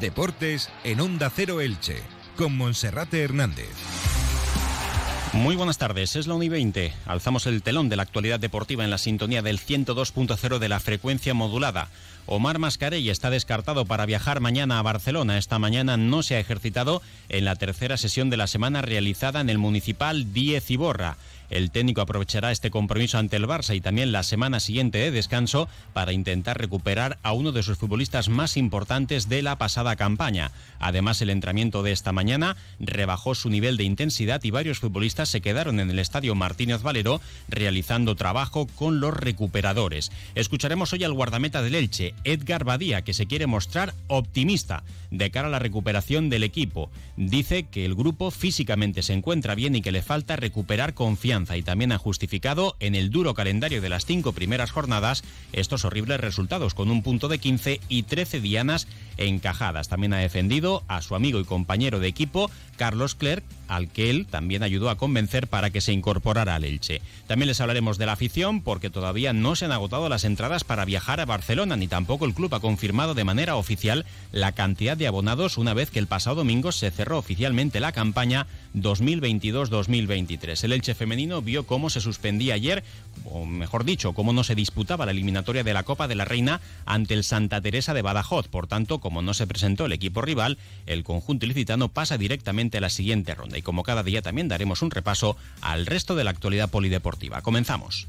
Deportes en Onda Cero Elche, con Monserrate Hernández. Muy buenas tardes, es la 1 y 20. Alzamos el telón de la actualidad deportiva en la sintonía del 102.0 de la frecuencia modulada. Omar Mascarell está descartado para viajar mañana a Barcelona. Esta mañana no se ha ejercitado en la tercera sesión de la semana realizada en el Municipal 10 Iborra. El técnico aprovechará este compromiso ante el Barça y también la semana siguiente de descanso para intentar recuperar a uno de sus futbolistas más importantes de la pasada campaña. Además, el entrenamiento de esta mañana rebajó su nivel de intensidad y varios futbolistas se quedaron en el estadio Martínez Valero realizando trabajo con los recuperadores. Escucharemos hoy al guardameta del Elche, Edgar Badía, que se quiere mostrar optimista de cara a la recuperación del equipo. Dice que el grupo físicamente se encuentra bien y que le falta recuperar confianza y también ha justificado en el duro calendario de las cinco primeras jornadas estos horribles resultados con un punto de 15 y 13 dianas encajadas. También ha defendido a su amigo y compañero de equipo Carlos Clerc, al que él también ayudó a convencer para que se incorporara al Elche. También les hablaremos de la afición porque todavía no se han agotado las entradas para viajar a Barcelona ni tampoco el club ha confirmado de manera oficial la cantidad de abonados una vez que el pasado domingo se cerró oficialmente la campaña 2022-2023. El Elche femenino vio cómo se suspendía ayer, o mejor dicho, cómo no se disputaba la eliminatoria de la Copa de la Reina ante el Santa Teresa de Badajoz. Por tanto, como no se presentó el equipo rival, el conjunto ilicitano pasa directamente la siguiente ronda y como cada día también daremos un repaso al resto de la actualidad polideportiva. Comenzamos.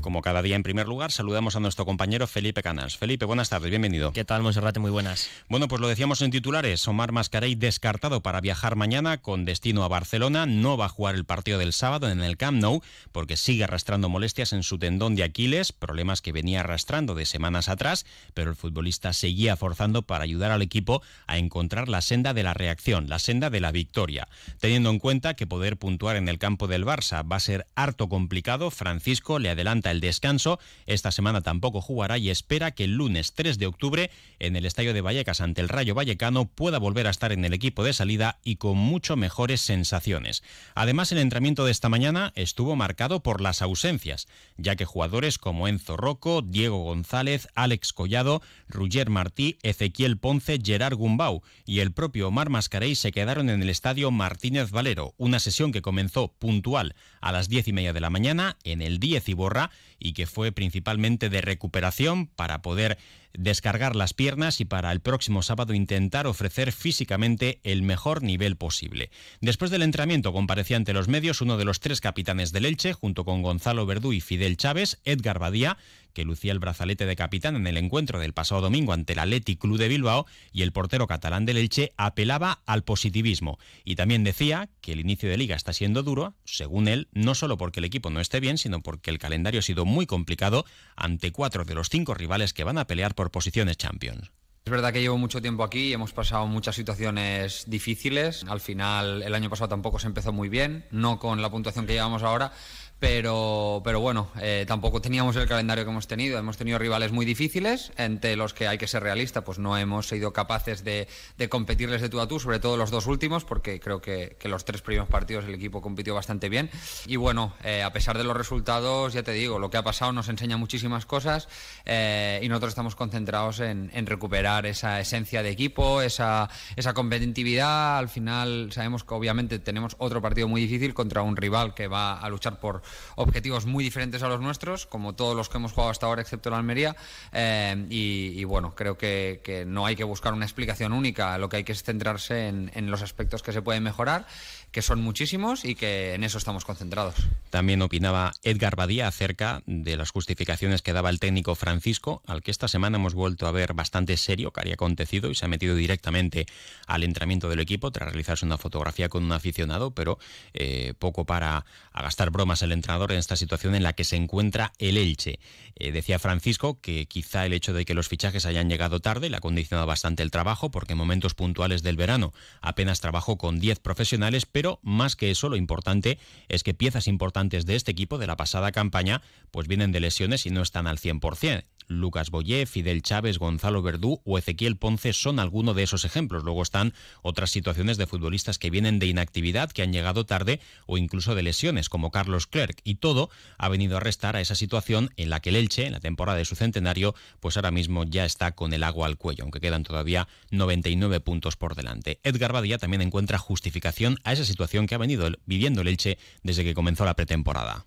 Como cada día, en primer lugar, saludamos a nuestro compañero Felipe Canas. Felipe, buenas tardes, bienvenido. ¿Qué tal, Monserrate? Muy buenas. Bueno, pues lo decíamos en titulares, Omar Mascarey descartado para viajar mañana con destino a Barcelona. No va a jugar el partido del sábado en el Camp Nou porque sigue arrastrando molestias en su tendón de Aquiles, problemas que venía arrastrando de semanas atrás, pero el futbolista seguía forzando para ayudar al equipo a encontrar la senda de la reacción, la senda de la victoria. Teniendo en cuenta que poder puntuar en el campo del Barça va a ser harto complicado, Francisco le adelanta el descanso. Esta semana tampoco jugará y espera que el lunes 3 de octubre en el Estadio de Vallecas ante el Rayo Vallecano pueda volver a estar en el equipo de salida y con mucho mejores sensaciones. Además, el entrenamiento de esta mañana estuvo marcado por las ausencias, ya que jugadores como Enzo Rocco, Diego González, Alex Collado, Ruger Martí, Ezequiel Ponce, Gerard Gumbau y el propio Omar Mascarey se quedaron en el Estadio Martínez Valero, una sesión que comenzó puntual a las diez y media de la mañana en el 10 Iborra y que fue principalmente de recuperación para poder descargar las piernas y para el próximo sábado intentar ofrecer físicamente el mejor nivel posible. Después del entrenamiento comparecía ante los medios uno de los tres capitanes del Elche, junto con Gonzalo Verdú y Fidel Chávez, Edgar Badía, que lucía el brazalete de capitán en el encuentro del pasado domingo ante el Athletic Club de Bilbao, y el portero catalán del Elche apelaba al positivismo y también decía que el inicio de liga está siendo duro, según él, no solo porque el equipo no esté bien, sino porque el calendario ha sido muy complicado ante cuatro de los cinco rivales que van a pelear por posiciones Champions. Es verdad que llevo mucho tiempo aquí y hemos pasado muchas situaciones difíciles. Al final, el año pasado tampoco se empezó muy bien, no con la puntuación que llevamos ahora, pero, pero bueno, eh, tampoco teníamos el calendario que hemos tenido. Hemos tenido rivales muy difíciles, entre los que hay que ser realista, pues no hemos sido capaces de, competirles de tú a tú, sobre todo los dos últimos, porque creo que, los tres primeros partidos el equipo compitió bastante bien. Y bueno, eh, a pesar de los resultados, ya te digo, lo que ha pasado nos enseña muchísimas cosas eh, y nosotros estamos concentrados en, recuperar esa esencia de equipo, esa, esa competitividad. Al final sabemos que obviamente tenemos otro partido muy difícil contra un rival que va a luchar por objetivos muy diferentes a los nuestros, como todos los que hemos jugado hasta ahora, excepto la Almería. Eh, y, bueno, creo que, no hay que buscar una explicación única, lo que hay que es centrarse en, en los aspectos que se pueden mejorar que son muchísimos y que en eso estamos concentrados. También opinaba Edgar Badía acerca de las justificaciones que daba el técnico Francisco, al que esta semana hemos vuelto a ver bastante serio que había acontecido y se ha metido directamente al entrenamiento del equipo tras realizarse una fotografía con un aficionado, pero eh, poco para gastar bromas el entrenador en esta situación en la que se encuentra el Elche. Eh, decía Francisco que quizá el hecho de que los fichajes hayan llegado tarde le ha condicionado bastante el trabajo, porque en momentos puntuales del verano apenas trabajó con 10 profesionales, más que eso, lo importante es que piezas importantes de este equipo de la pasada campaña pues vienen de lesiones y no están al 100%. Lucas Boyé, Fidel Chávez, Gonzalo Verdú o Ezequiel Ponce son algunos de esos ejemplos. Luego están otras situaciones de futbolistas que vienen de inactividad, que han llegado tarde o incluso de lesiones, como Carlos Clerc. Y todo ha venido a restar a esa situación en la que el Elche, en la temporada de su centenario, pues ahora mismo ya está con el agua al cuello, aunque quedan todavía 99 puntos por delante. Edgar Badía también encuentra justificación a esa situación que ha venido viviendo el Elche desde que comenzó la pretemporada.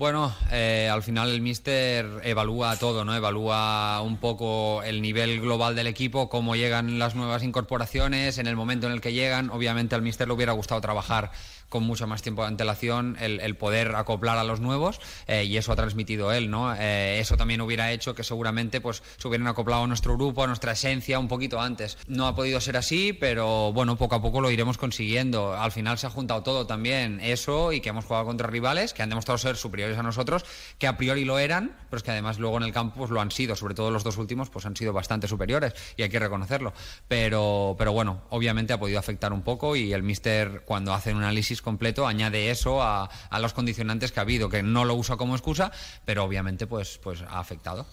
Bueno, eh, al final el míster evalúa todo, ¿no? Evalúa un poco el nivel global del equipo, cómo llegan las nuevas incorporaciones, en el momento en el que llegan. Obviamente al míster le hubiera gustado trabajar con mucho más tiempo de antelación el, poder acoplar a los nuevos eh, y eso ha transmitido él, ¿no? Eh, eso también hubiera hecho que seguramente pues se hubieran acoplado a nuestro grupo, a nuestra esencia un poquito antes. No ha podido ser así, pero bueno, poco a poco lo iremos consiguiendo. Al final se ha juntado todo también, eso y que hemos jugado contra rivales que han demostrado ser superiores a nosotros, que a priori lo eran, pero es que además luego en el campo pues, lo han sido, sobre todo los dos últimos pues han sido bastante superiores y hay que reconocerlo. Pero, pero bueno, obviamente ha podido afectar un poco y el míster cuando hace un análisis completo añade eso a, los condicionantes que ha habido, que no lo usa como excusa, pero obviamente pues, pues ha afectado.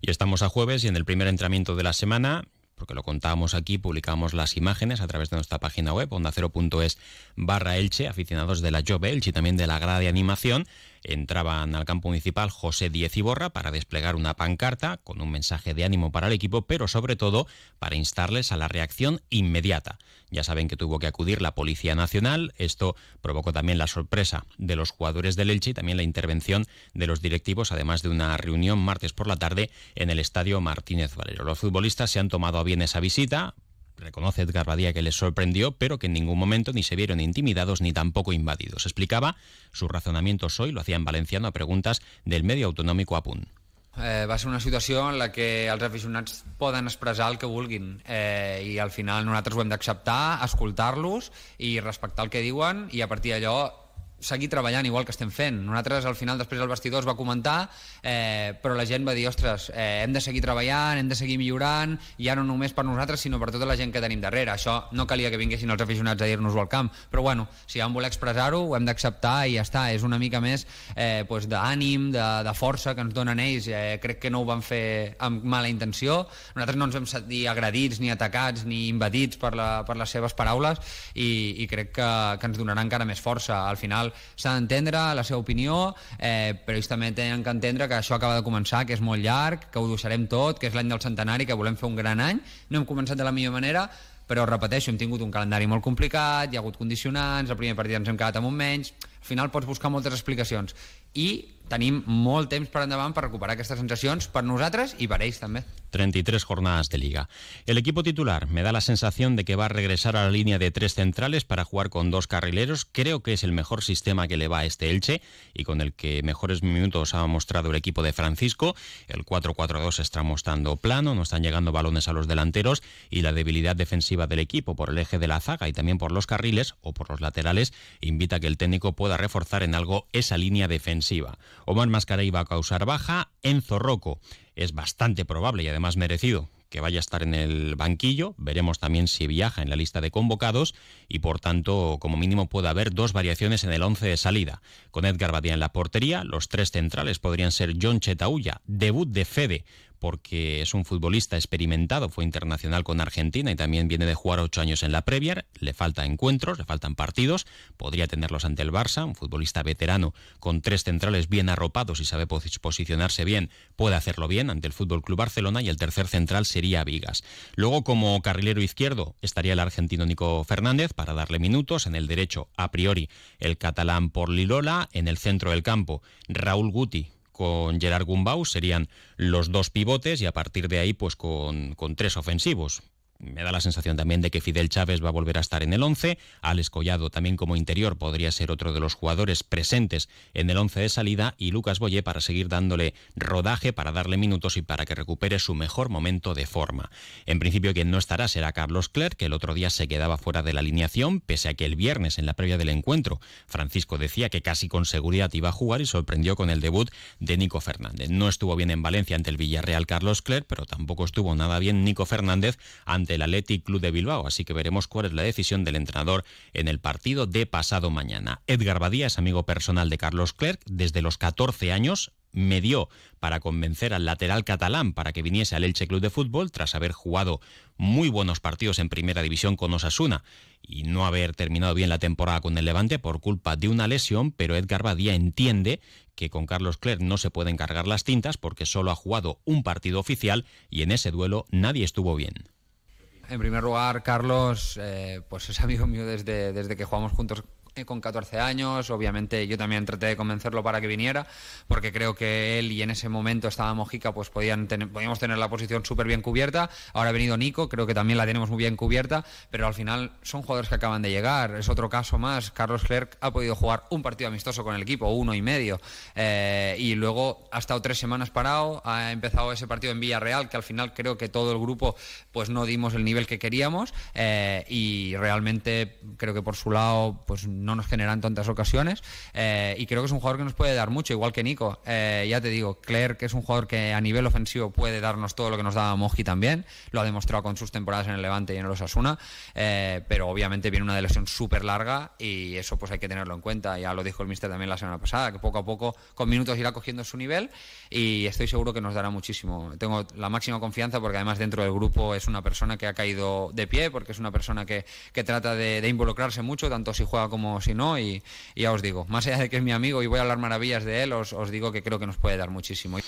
Y estamos a jueves y en el primer entrenamiento de la semana porque lo contábamos aquí, publicamos las imágenes a través de nuestra página web, ondacero.es barra Elche, aficionados de la Job Elche y también de la grada de animación, entraban al campo municipal José Diez Iborra para desplegar una pancarta con un mensaje de ánimo para el equipo, pero sobre todo para instarles a la reacción inmediata. Ya saben que tuvo que acudir la Policía Nacional, esto provocó también la sorpresa de los jugadores del Elche y también la intervención de los directivos, además de una reunión martes por la tarde en el Estadio Martínez Valero. Los futbolistas se han tomado a bien esa visita, Reconoce Edgar Badía que les sorprendió, pero que en ningún momento ni se vieron intimidados ni tampoco invadidos. Explicaba sus razonamientos hoy, lo hacía en valenciano a preguntas del medio autonómico APUN. Eh, va ser una situació en la que els aficionats poden expressar el que vulguin eh, i al final nosaltres ho hem d'acceptar, escoltar-los i respectar el que diuen i a partir d'allò seguir treballant igual que estem fent. Nosaltres al final després el vestidor es va comentar, eh, però la gent va dir, ostres, eh, hem de seguir treballant, hem de seguir millorant, ja no només per nosaltres, sinó per tota la gent que tenim darrere. Això no calia que vinguessin els aficionats a dir-nos-ho al camp, però bueno, si vam voler expressar-ho, ho hem d'acceptar i ja està. És una mica més eh, pues, d'ànim, de, de força que ens donen ells. Eh, crec que no ho van fer amb mala intenció. Nosaltres no ens hem sentit agredits, ni atacats, ni invadits per, la, per les seves paraules i, i crec que, que ens donarà encara més força. Al final s'ha d'entendre la seva opinió, eh, però ells també tenen que entendre que això acaba de començar, que és molt llarg, que ho deixarem tot, que és l'any del centenari, que volem fer un gran any. No hem començat de la millor manera, però repeteixo, hem tingut un calendari molt complicat, hi ha hagut condicionants, el primer partit ens hem quedat amb un menys, al final pots buscar moltes explicacions i tenim molt temps per endavant per recuperar aquestes sensacions per nosaltres i per ells també. 33 jornadas de liga. El equipo titular me da la sensación de que va a regresar a la línea de tres centrales para jugar con dos carrileros. Creo que es el mejor sistema que le va a este Elche y con el que mejores minutos ha mostrado el equipo de Francisco. El 4-4-2 está mostrando plano, no están llegando balones a los delanteros y la debilidad defensiva del equipo por el eje de la zaga y también por los carriles o por los laterales invita a que el técnico pueda reforzar en algo esa línea defensiva. Omar Mascara iba a causar baja, Enzo Rocco es bastante probable y además merecido que vaya a estar en el banquillo. Veremos también si viaja en la lista de convocados y por tanto, como mínimo, puede haber dos variaciones en el 11 de salida. Con Edgar Badía en la portería, los tres centrales podrían ser John Chetaulla, debut de Fede porque es un futbolista experimentado, fue internacional con Argentina y también viene de jugar ocho años en la Premier, le falta encuentros, le faltan partidos, podría tenerlos ante el Barça, un futbolista veterano con tres centrales bien arropados y sabe posicionarse bien, puede hacerlo bien ante el Fútbol Club Barcelona y el tercer central sería Vigas. Luego como carrilero izquierdo estaría el argentino Nico Fernández para darle minutos, en el derecho a priori el catalán por Lilola, en el centro del campo Raúl Guti con Gerard Gumbau serían los dos pivotes y a partir de ahí pues con, con tres ofensivos me da la sensación también de que Fidel Chávez va a volver a estar en el 11. Alex Collado también como interior podría ser otro de los jugadores presentes en el 11 de salida y Lucas Boye para seguir dándole rodaje, para darle minutos y para que recupere su mejor momento de forma. En principio quien no estará será Carlos Clerc, que el otro día se quedaba fuera de la alineación, pese a que el viernes en la previa del encuentro Francisco decía que casi con seguridad iba a jugar y sorprendió con el debut de Nico Fernández. No estuvo bien en Valencia ante el Villarreal Carlos Clerc, pero tampoco estuvo nada bien Nico Fernández ante el Athletic Club de Bilbao, así que veremos cuál es la decisión del entrenador en el partido de pasado mañana. Edgar Badía es amigo personal de Carlos Clerc desde los 14 años, me dio para convencer al lateral catalán para que viniese al Elche Club de Fútbol tras haber jugado muy buenos partidos en primera división con Osasuna y no haber terminado bien la temporada con el Levante por culpa de una lesión, pero Edgar Badía entiende que con Carlos Clerc no se pueden cargar las tintas porque solo ha jugado un partido oficial y en ese duelo nadie estuvo bien. En primer lugar, Carlos, eh, pues es amigo mío desde, desde que jugamos juntos con 14 años. Obviamente yo también traté de convencerlo para que viniera, porque creo que él y en ese momento estaba Mojica, pues podían tener, podíamos tener la posición súper bien cubierta. Ahora ha venido Nico, creo que también la tenemos muy bien cubierta, pero al final son jugadores que acaban de llegar. Es otro caso más. Carlos Clerc ha podido jugar un partido amistoso con el equipo, uno y medio, eh, y luego ha estado tres semanas parado, ha empezado ese partido en Villarreal, que al final creo que todo el grupo pues no dimos el nivel que queríamos, eh, y realmente creo que por su lado pues no nos generan tantas ocasiones eh, y creo que es un jugador que nos puede dar mucho, igual que Nico. Eh, ya te digo, Claire, que es un jugador que a nivel ofensivo puede darnos todo lo que nos daba Moji también, lo ha demostrado con sus temporadas en el Levante y en el Osasuna, eh, pero obviamente viene una lesión súper larga y eso pues hay que tenerlo en cuenta. Ya lo dijo el mister también la semana pasada, que poco a poco con minutos irá cogiendo su nivel y estoy seguro que nos dará muchísimo. Tengo la máxima confianza porque además dentro del grupo es una persona que ha caído de pie, porque es una persona que, que trata de involucrarse mucho, tanto si juega como si no, y, ya os digo, más allá de que es mi amigo y voy a hablar maravillas de él, os, os digo que creo que nos puede dar muchísimo.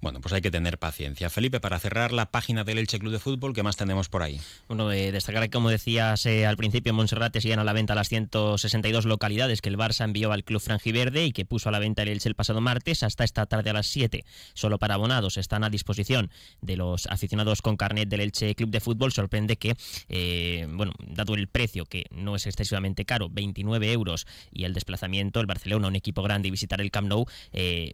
Bueno, pues hay que tener paciencia. Felipe, para cerrar la página del Elche Club de Fútbol, ¿qué más tenemos por ahí? Bueno, eh, destacar que, como decías eh, al principio, en Monserrate siguen a la venta las 162 localidades que el Barça envió al Club Frangiverde y que puso a la venta el Elche el pasado martes hasta esta tarde a las 7. Solo para abonados están a disposición de los aficionados con carnet del Elche Club de Fútbol. Sorprende que, eh, bueno, dado el precio, que no es excesivamente caro, 29 euros, y el desplazamiento, el Barcelona, un equipo grande, y visitar el Camp Nou,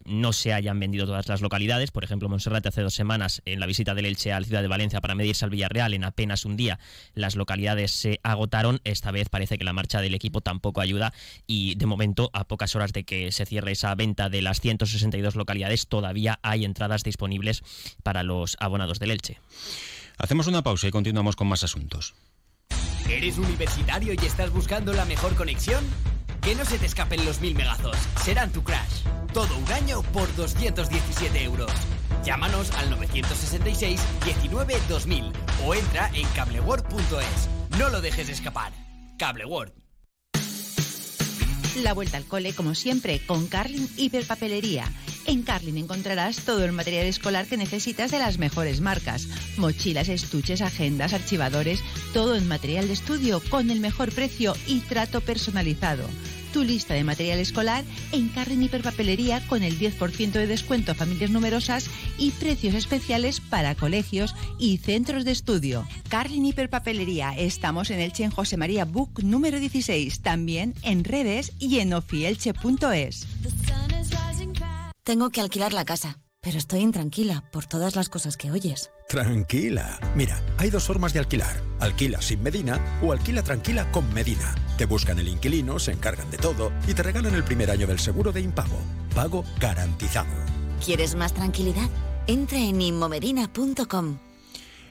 no se hayan vendido todas las localidades por ejemplo, Monserrate hace dos semanas en la visita del Elche a la ciudad de Valencia para medirse al Villarreal, en apenas un día las localidades se agotaron. Esta vez parece que la marcha del equipo tampoco ayuda y de momento, a pocas horas de que se cierre esa venta de las 162 localidades, todavía hay entradas disponibles para los abonados del Elche. Hacemos una pausa y continuamos con más asuntos. ¿Eres universitario y estás buscando la mejor conexión? Que no se te escapen los mil megazos. Serán tu crash. Todo un año por 217 euros. Llámanos al 966 19 2000 o entra en cableworld.es. No lo dejes escapar. Cableworld. La vuelta al cole, como siempre, con Carlin Hiperpapelería. En Carlin encontrarás todo el material escolar que necesitas de las mejores marcas. Mochilas, estuches, agendas, archivadores, todo en material de estudio con el mejor precio y trato personalizado tu lista de material escolar en Carrin Hiperpapelería con el 10% de descuento a familias numerosas y precios especiales para colegios y centros de estudio. Carlin Hiperpapelería, estamos en Elche en José María Book número 16, también en redes y en ofielche.es. Tengo que alquilar la casa, pero estoy intranquila por todas las cosas que oyes. Tranquila. Mira, hay dos formas de alquilar. Alquila sin Medina o alquila tranquila con Medina. Te buscan el inquilino, se encargan de todo y te regalan el primer año del seguro de impago. Pago garantizado. ¿Quieres más tranquilidad? Entra en inmomedina.com.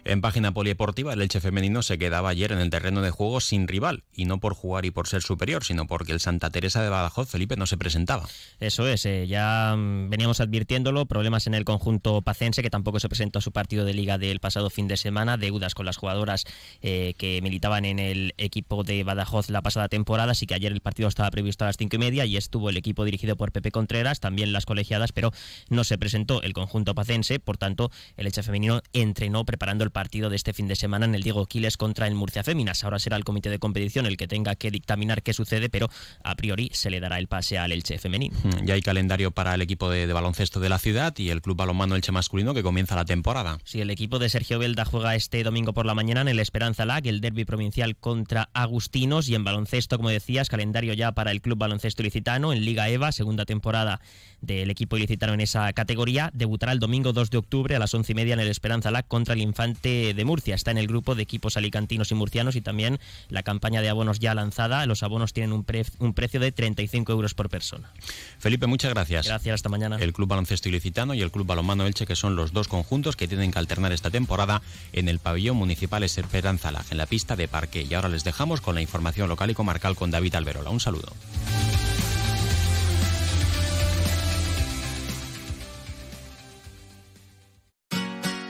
En página polideportiva, el Elche femenino se quedaba ayer en el terreno de juego sin rival, y no por jugar y por ser superior, sino porque el Santa Teresa de Badajoz, Felipe, no se presentaba. Eso es, eh, ya mm, veníamos advirtiéndolo, problemas en el conjunto pacense, que tampoco se presentó a su partido de liga del pasado fin de semana, deudas con las jugadoras eh, que militaban en el equipo de Badajoz la pasada temporada, así que ayer el partido estaba previsto a las cinco y media y estuvo el equipo dirigido por Pepe Contreras, también las colegiadas, pero no se presentó el conjunto pacense, por tanto, el Elche femenino entrenó preparando el partido partido de este fin de semana en el Diego Quiles contra el Murcia Féminas. Ahora será el comité de competición el que tenga que dictaminar qué sucede, pero a priori se le dará el pase al Elche femenino. Mm, ya hay calendario para el equipo de, baloncesto de la ciudad y el Club Balonmano Elche masculino que comienza la temporada. Sí, el equipo de Sergio Belda juega este domingo por la mañana en el Esperanza Lag, el derby provincial contra Agustinos y en baloncesto, como decías, calendario ya para el Club Baloncesto Ilicitano en Liga EVA, segunda temporada del equipo ilicitano en esa categoría. Debutará el domingo 2 de octubre a las once y media en el Esperanza Lag contra el Infante de Murcia. Está en el grupo de equipos alicantinos y murcianos y también la campaña de abonos ya lanzada. Los abonos tienen un, un precio de 35 euros por persona. Felipe, muchas gracias. Gracias, hasta mañana. El Club Baloncesto Ilicitano y el Club Balonmano Elche, que son los dos conjuntos que tienen que alternar esta temporada en el pabellón municipal Esperanza en la pista de parque. Y ahora les dejamos con la información local y comarcal con David Alberola. Un saludo.